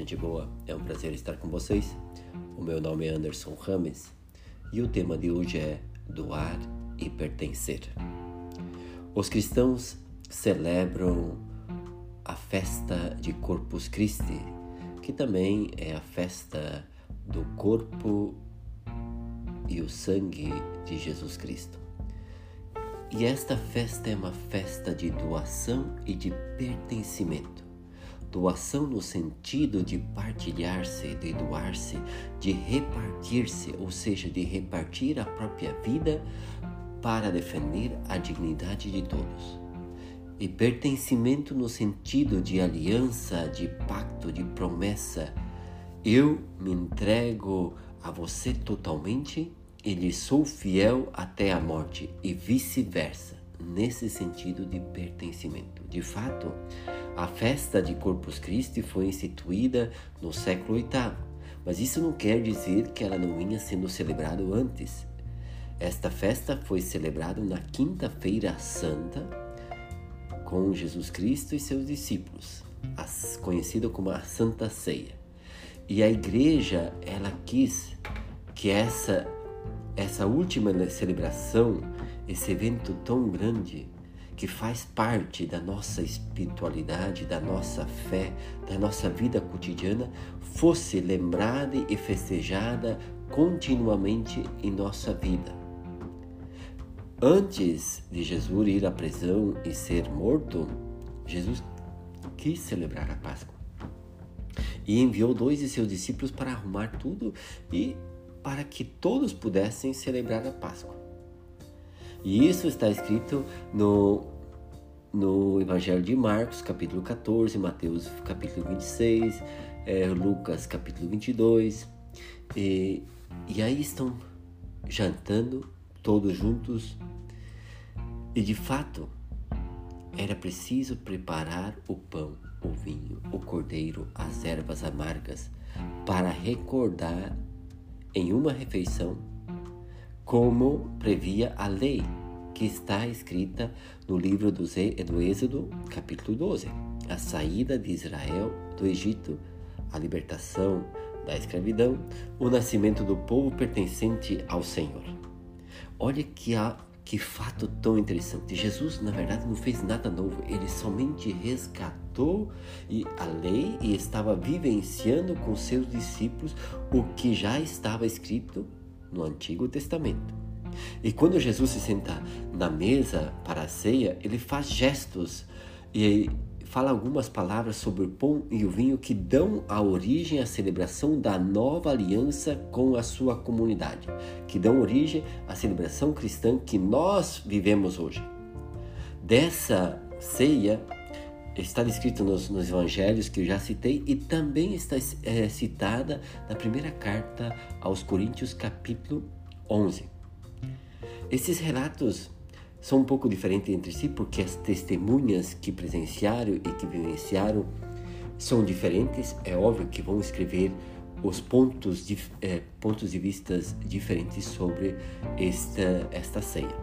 Gente boa, é um prazer estar com vocês. O meu nome é Anderson Rames e o tema de hoje é doar e pertencer. Os cristãos celebram a festa de Corpus Christi, que também é a festa do corpo e o sangue de Jesus Cristo. E esta festa é uma festa de doação e de pertencimento. Doação no sentido de partilhar-se, de doar-se, de repartir-se, ou seja, de repartir a própria vida para defender a dignidade de todos. E pertencimento no sentido de aliança, de pacto, de promessa. Eu me entrego a você totalmente e lhe sou fiel até a morte, e vice-versa, nesse sentido de pertencimento. De fato, a festa de Corpus Christi foi instituída no século VIII, mas isso não quer dizer que ela não vinha sendo celebrada antes. Esta festa foi celebrada na Quinta-feira Santa com Jesus Cristo e seus discípulos, conhecida como a Santa Ceia. E a igreja, ela quis que essa essa última celebração, esse evento tão grande, que faz parte da nossa espiritualidade, da nossa fé, da nossa vida cotidiana, fosse lembrada e festejada continuamente em nossa vida. Antes de Jesus ir à prisão e ser morto, Jesus quis celebrar a Páscoa e enviou dois de seus discípulos para arrumar tudo e para que todos pudessem celebrar a Páscoa. E isso está escrito no, no Evangelho de Marcos, capítulo 14, Mateus, capítulo 26, é, Lucas, capítulo 22. E, e aí estão jantando todos juntos. E de fato, era preciso preparar o pão, o vinho, o cordeiro, as ervas amargas, para recordar em uma refeição como previa a lei que está escrita no livro do Êxodo, capítulo 12, a saída de Israel do Egito, a libertação da escravidão, o nascimento do povo pertencente ao Senhor. Olha que, há, que fato tão interessante. Jesus, na verdade, não fez nada novo, ele somente resgatou a lei e estava vivenciando com seus discípulos o que já estava escrito no Antigo Testamento. E quando Jesus se senta na mesa para a ceia, ele faz gestos e fala algumas palavras sobre o pão e o vinho que dão a origem à celebração da nova aliança com a sua comunidade, que dão origem à celebração cristã que nós vivemos hoje. Dessa ceia está descrito nos, nos evangelhos que eu já citei e também está é, citada na primeira carta aos Coríntios, capítulo 11. Esses relatos são um pouco diferentes entre si porque as testemunhas que presenciaram e que vivenciaram são diferentes. É óbvio que vão escrever os pontos de, é, pontos de vistas diferentes sobre esta, esta ceia.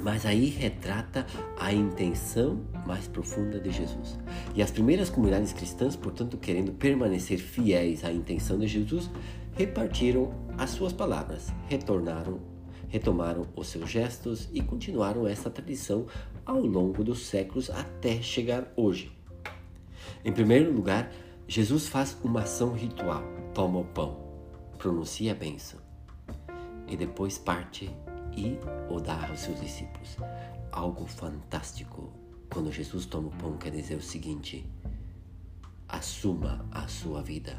Mas aí retrata a intenção mais profunda de Jesus. E as primeiras comunidades cristãs, portanto, querendo permanecer fiéis à intenção de Jesus, repartiram as suas palavras, retornaram, retomaram os seus gestos e continuaram essa tradição ao longo dos séculos até chegar hoje. Em primeiro lugar, Jesus faz uma ação ritual, toma o pão, pronuncia a bênção e depois parte e o dá aos seus discípulos. Algo fantástico. Quando Jesus toma o pão, quer dizer o seguinte: assuma a sua vida,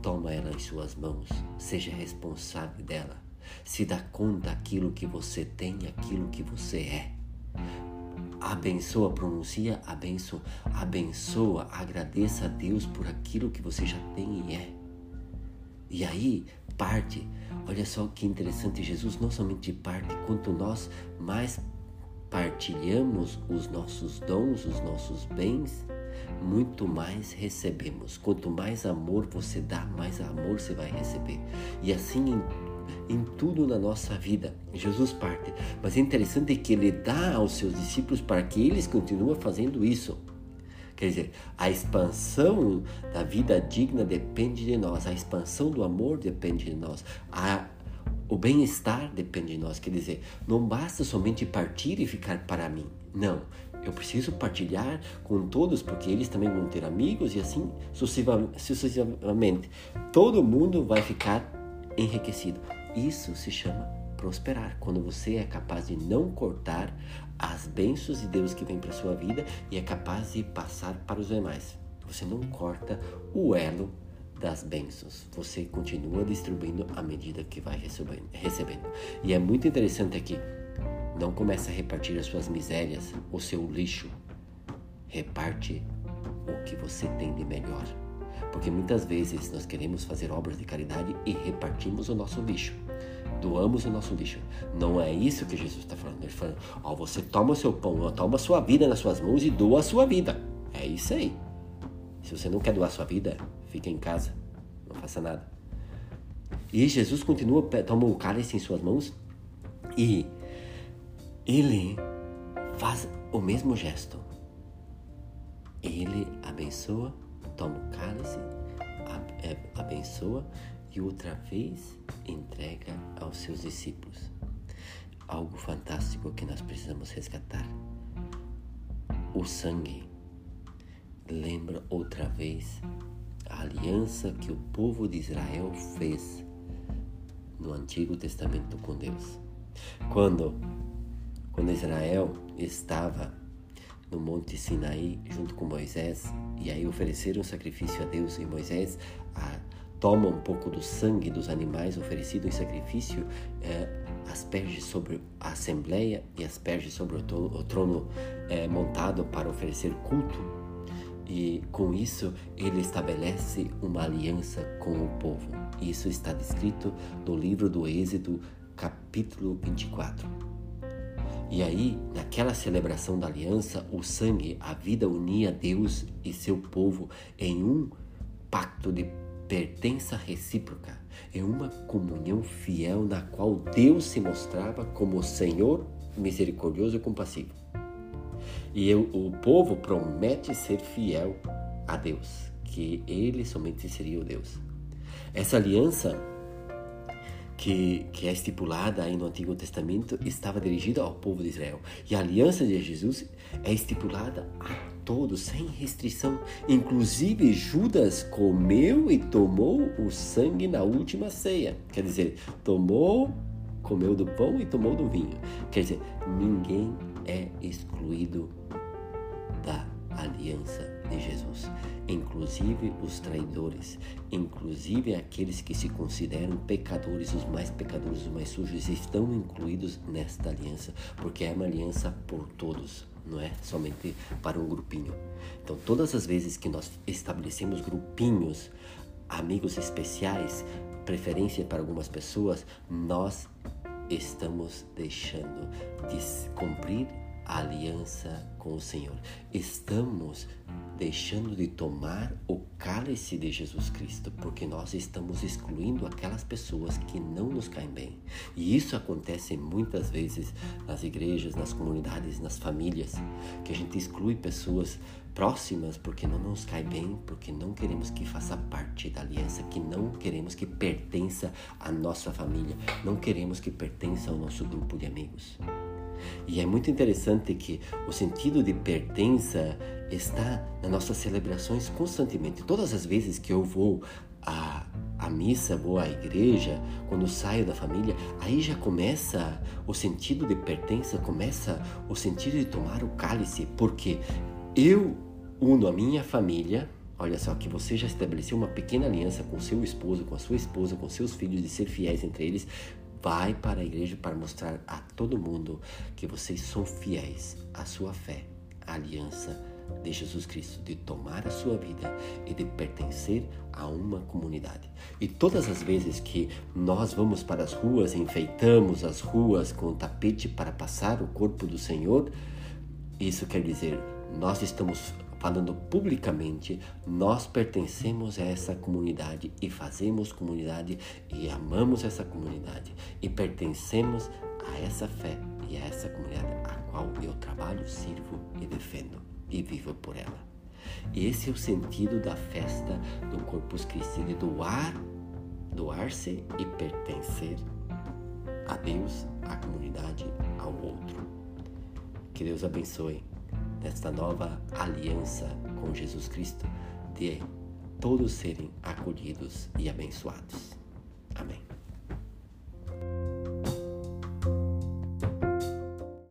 toma ela em suas mãos, seja responsável dela, se dá conta aquilo que você tem, aquilo que você é. Abençoa, pronuncia abençoa, abençoa, agradeça a Deus por aquilo que você já tem e é. E aí, parte. Olha só que interessante, Jesus não somente parte, quanto nós mais partilhamos os nossos dons, os nossos bens, muito mais recebemos. Quanto mais amor você dá, mais amor você vai receber. E assim em, em tudo na nossa vida, Jesus parte. Mas é interessante que ele dá aos seus discípulos para que eles continuem fazendo isso. Quer dizer, a expansão da vida digna depende de nós, a expansão do amor depende de nós, a, o bem-estar depende de nós. Quer dizer, não basta somente partir e ficar para mim. Não, eu preciso partilhar com todos, porque eles também vão ter amigos e assim sucessivamente. Todo mundo vai ficar enriquecido. Isso se chama prosperar, quando você é capaz de não cortar as bênçãos de Deus que vem para sua vida e é capaz de passar para os demais. Você não corta o elo das bênçãos. Você continua distribuindo à medida que vai recebendo. E é muito interessante aqui não comece a repartir as suas misérias, o seu lixo. Reparte o que você tem de melhor. Porque muitas vezes nós queremos fazer obras de caridade e repartimos o nosso lixo. Doamos o nosso lixo. Não é isso que Jesus está falando. Ele está falando, ó, você toma o seu pão, toma a sua vida nas suas mãos e doa a sua vida. É isso aí. Se você não quer doar a sua vida, fica em casa. Não faça nada. E Jesus continua, toma o cálice em suas mãos e ele faz o mesmo gesto. Ele abençoa, toma o cálice, é, abençoa e outra vez entrega aos seus discípulos. Algo fantástico que nós precisamos resgatar. O sangue lembra outra vez a aliança que o povo de Israel fez no Antigo Testamento com Deus. Quando quando Israel estava no Monte Sinaí junto com Moisés, e aí ofereceram sacrifício a Deus, e Moisés toma um pouco do sangue dos animais oferecido em sacrifício, eh, asperge sobre a assembleia e asperge sobre o trono, o trono eh, montado para oferecer culto. E com isso ele estabelece uma aliança com o povo. Isso está descrito no livro do Êxodo, capítulo 24. E aí, naquela celebração da aliança, o sangue, a vida unia Deus e seu povo em um pacto de pertença recíproca, em uma comunhão fiel na qual Deus se mostrava como Senhor misericordioso e compassivo. E eu, o povo promete ser fiel a Deus, que ele somente seria o Deus. Essa aliança que, que é estipulada aí no Antigo Testamento estava dirigida ao povo de Israel. E a aliança de Jesus é estipulada a todos, sem restrição. Inclusive, Judas comeu e tomou o sangue na última ceia. Quer dizer, tomou, comeu do pão e tomou do vinho. Quer dizer, ninguém é excluído da aliança de Jesus, inclusive os traidores, inclusive aqueles que se consideram pecadores, os mais pecadores, os mais sujos, estão incluídos nesta aliança, porque é uma aliança por todos, não é somente para um grupinho. Então, todas as vezes que nós estabelecemos grupinhos, amigos especiais, preferência para algumas pessoas, nós estamos deixando de cumprir aliança com o Senhor. Estamos deixando de tomar o cálice de Jesus Cristo, porque nós estamos excluindo aquelas pessoas que não nos caem bem. E isso acontece muitas vezes nas igrejas, nas comunidades, nas famílias, que a gente exclui pessoas próximas porque não nos cai bem, porque não queremos que faça parte da aliança, que não queremos que pertença à nossa família, não queremos que pertença ao nosso grupo de amigos. E é muito interessante que o sentido de pertença está nas nossas celebrações constantemente. Todas as vezes que eu vou à, à missa, vou à igreja, quando saio da família, aí já começa o sentido de pertença, começa o sentido de tomar o cálice, porque eu uno a minha família. Olha só, que você já estabeleceu uma pequena aliança com seu esposo, com a sua esposa, com seus filhos, de ser fiéis entre eles, vai para a igreja para mostrar a todo mundo que vocês são fiéis à sua fé, à aliança de Jesus Cristo, de tomar a sua vida e de pertencer a uma comunidade. E todas as vezes que nós vamos para as ruas, enfeitamos as ruas com tapete para passar o corpo do Senhor, isso quer dizer, nós estamos falando publicamente, nós pertencemos a essa comunidade e fazemos comunidade e amamos essa comunidade e pertencemos a essa fé e a essa comunidade a qual eu trabalho, sirvo e defendo e vivo por ela. Esse é o sentido da festa do Corpus Christi, de doar, doar-se e pertencer a Deus, à comunidade, ao outro. Que Deus abençoe nesta nova aliança com Jesus Cristo, de todos serem acolhidos e abençoados.